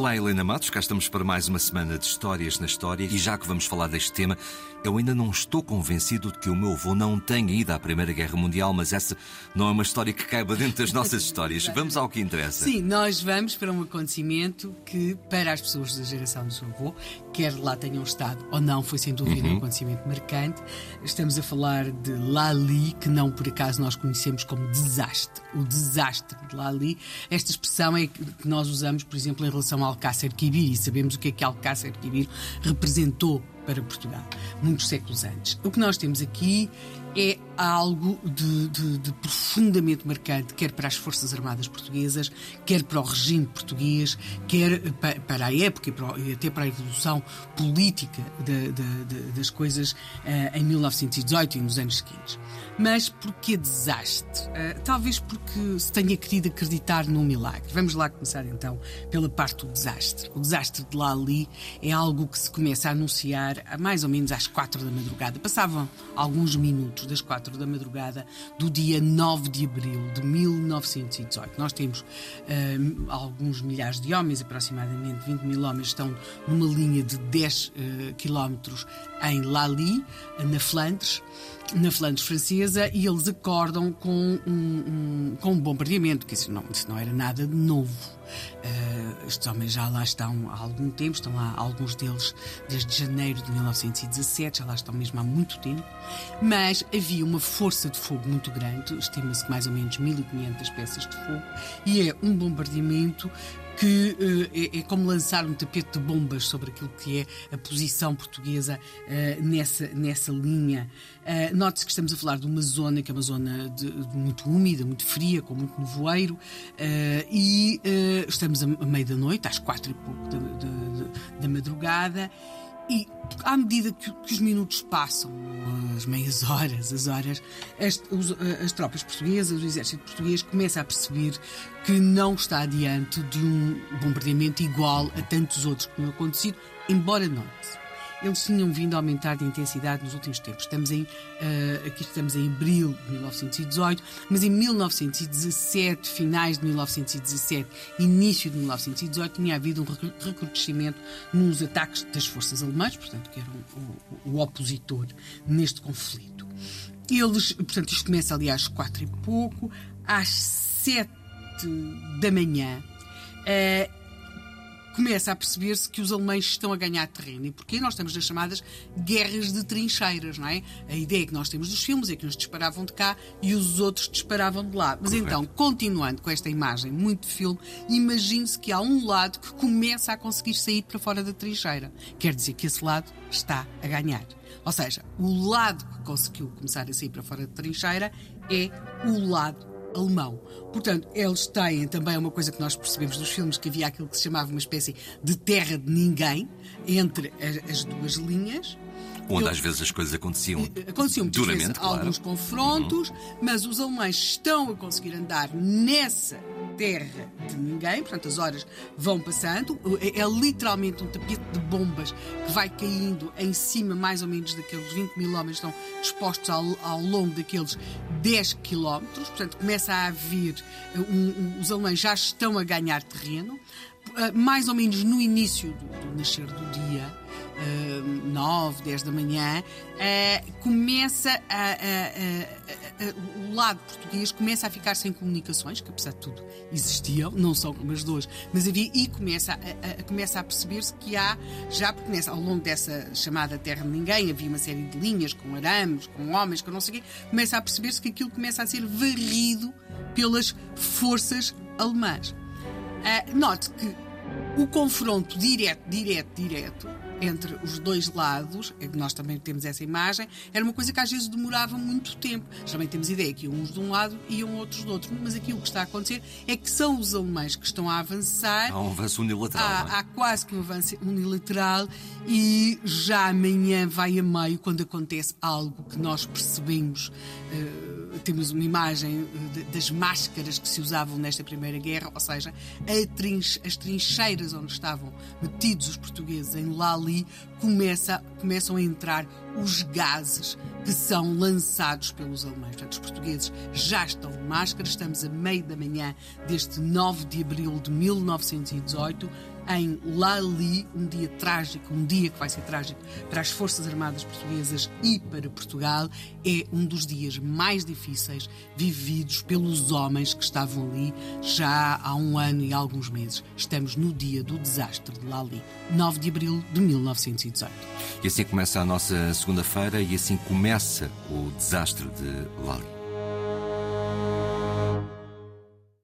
Olá, Helena Matos, cá estamos para mais uma semana de Histórias na História e já que vamos falar deste tema, eu ainda não estou convencido de que o meu avô não tenha ido à Primeira Guerra Mundial, mas essa não é uma história que caiba dentro das nossas histórias. Vamos ao que interessa. Sim, nós vamos para um acontecimento que, para as pessoas da geração do seu avô, quer lá tenham estado ou não, foi sem dúvida uhum. um acontecimento marcante. Estamos a falar de Lali, que não por acaso nós conhecemos como desastre. O desastre de Lali. Esta expressão é que nós usamos, por exemplo, em relação ao Alcácer Quibir, e sabemos o que é que Alcácer Quibir representou para Portugal, muitos séculos antes. O que nós temos aqui é algo de, de, de, profundamente marcante, quer para as Forças Armadas Portuguesas, quer para o regime português, quer para a época e, até para a evolução política de, das coisas uh, em 1918 e nos anos seguintes. Mas porquê desastre? Uh, talvez porque se tenha querido acreditar num milagre. Vamos lá começar então pela parte do desastre. O desastre de Lali é algo que se começa a anunciar a mais ou menos às quatro da madrugada. Passavam alguns minutos das quatro da madrugada do dia 9 de abril de 1918. Nós temos uh, alguns milhares de homens, aproximadamente 20 mil homens, estão numa linha de 10 uh, quilómetros em Lali, na Flandres na Flandres francesa e eles acordam com um, um, com um bombardeamento, que isso não, isso não era nada de novo. Uh, estes homens já lá estão há algum tempo, estão lá alguns deles desde janeiro de 1917, já lá estão mesmo há muito tempo, mas havia uma força de fogo muito grande, estima-se que mais ou menos 1500 peças de fogo, e é um bombardeamento que uh, é, é, como lançar um tapete de bombas sobre aquilo que é a posição portuguesa uh, nessa, nessa linha. Uh, Note-se que estamos a falar de uma zona que é uma zona de, de muito úmida, muito fria, com muito nevoeiro, e estamos a, a meio da noite, às quatro e pouco da, da, da madrugada, e à medida que, que, os minutos passam, as meias horas, as horas, as, as, tropas portuguesas, o exército português começa a perceber que não está diante de um bombardeamento igual a tantos outros que tinham acontecido, embora note eles tinham vindo a aumentar de intensidade nos últimos tempos. Estamos em, uh, aqui estamos em abril de 1918, mas em 1917, finais de 1917, início de 1918, tinha havido um recrudescimento nos ataques das forças alemãs, portanto, que eram o, o opositor neste conflito. Eles, portanto, isto começa ali às quatro e pouco, às sete da manhã. Uh, começa a perceber-se que os alemães estão a ganhar terreno. E porquê? Nós estamos nas chamadas guerras de trincheiras, não é? A ideia que nós temos dos filmes é que uns disparavam de cá e os outros disparavam de lá. Mas Correto. então, continuando com esta imagem muito de filme, imagine-se que há um lado que começa a conseguir sair para fora da trincheira. Quer dizer que esse lado está a ganhar. Ou seja, o lado que conseguiu começar a sair para fora da trincheira é o lado alemão. Portanto, eles têm também uma coisa que nós percebemos dos filmes, que havia aquilo que se chamava uma espécie de terra de ninguém entre as, duas linhas. Onde às vezes as coisas aconteciam, aconteciam duramente, vezes, claro. alguns confrontos, uhum. mas os alemães estão a conseguir andar nessa terra de ninguém, portanto as horas vão passando, é, é, literalmente um tapete de bombas que vai caindo em cima mais ou menos daqueles 20 mil homens que estão dispostos ao, ao longo daqueles 10 quilómetros, portanto começa a haver, um, um, os alemães já estão a ganhar terreno, uh, mais ou menos no início do, do nascer do dia, 9, 10 da manhã, uh, começa a, a, a, o lado português começa a ficar sem comunicações, que apesar de tudo existiam, não são como as duas, mas havia, e começa a, começa a perceber-se que há, já nessa, ao longo dessa chamada Terra de Ninguém, havia uma série de linhas com arames, com homens, com não sei o quê, começa a perceber-se que aquilo começa a ser varrido pelas forças alemãs. Uh, note que o confronto direto, direto, direto entre os dois lados, é nós também temos essa imagem, era uma coisa que às vezes demorava muito tempo. Também temos ideia que uns de um lado e outros do outro, mas aqui o que está a acontecer é que são os alemães que estão a avançar. Há um avanço unilateral. Há, é? há quase que um avanço unilateral e já amanhã vai a meio quando acontece algo que nós percebemos. Uh, temos uma imagem de, das máscaras que se usavam nesta Primeira Guerra, ou seja, trinche, as trincheiras onde estavam metidos os portugueses em Lali começa, começam a entrar os gases que são lançados pelos alemães. Portanto, os portugueses já estão de máscara, estamos a meio da manhã deste 9 de abril de 1918 em Lali, um dia trágico, um dia que vai ser trágico para as Forças Armadas Portuguesas e para Portugal. É um dos dias mais difíceis vividos pelos homens que estavam ali já há um ano e alguns meses. Estamos no dia do desastre de Lali, 9 de abril de 1918. E assim começa a nossa segunda-feira e assim começa o desastre de Lali.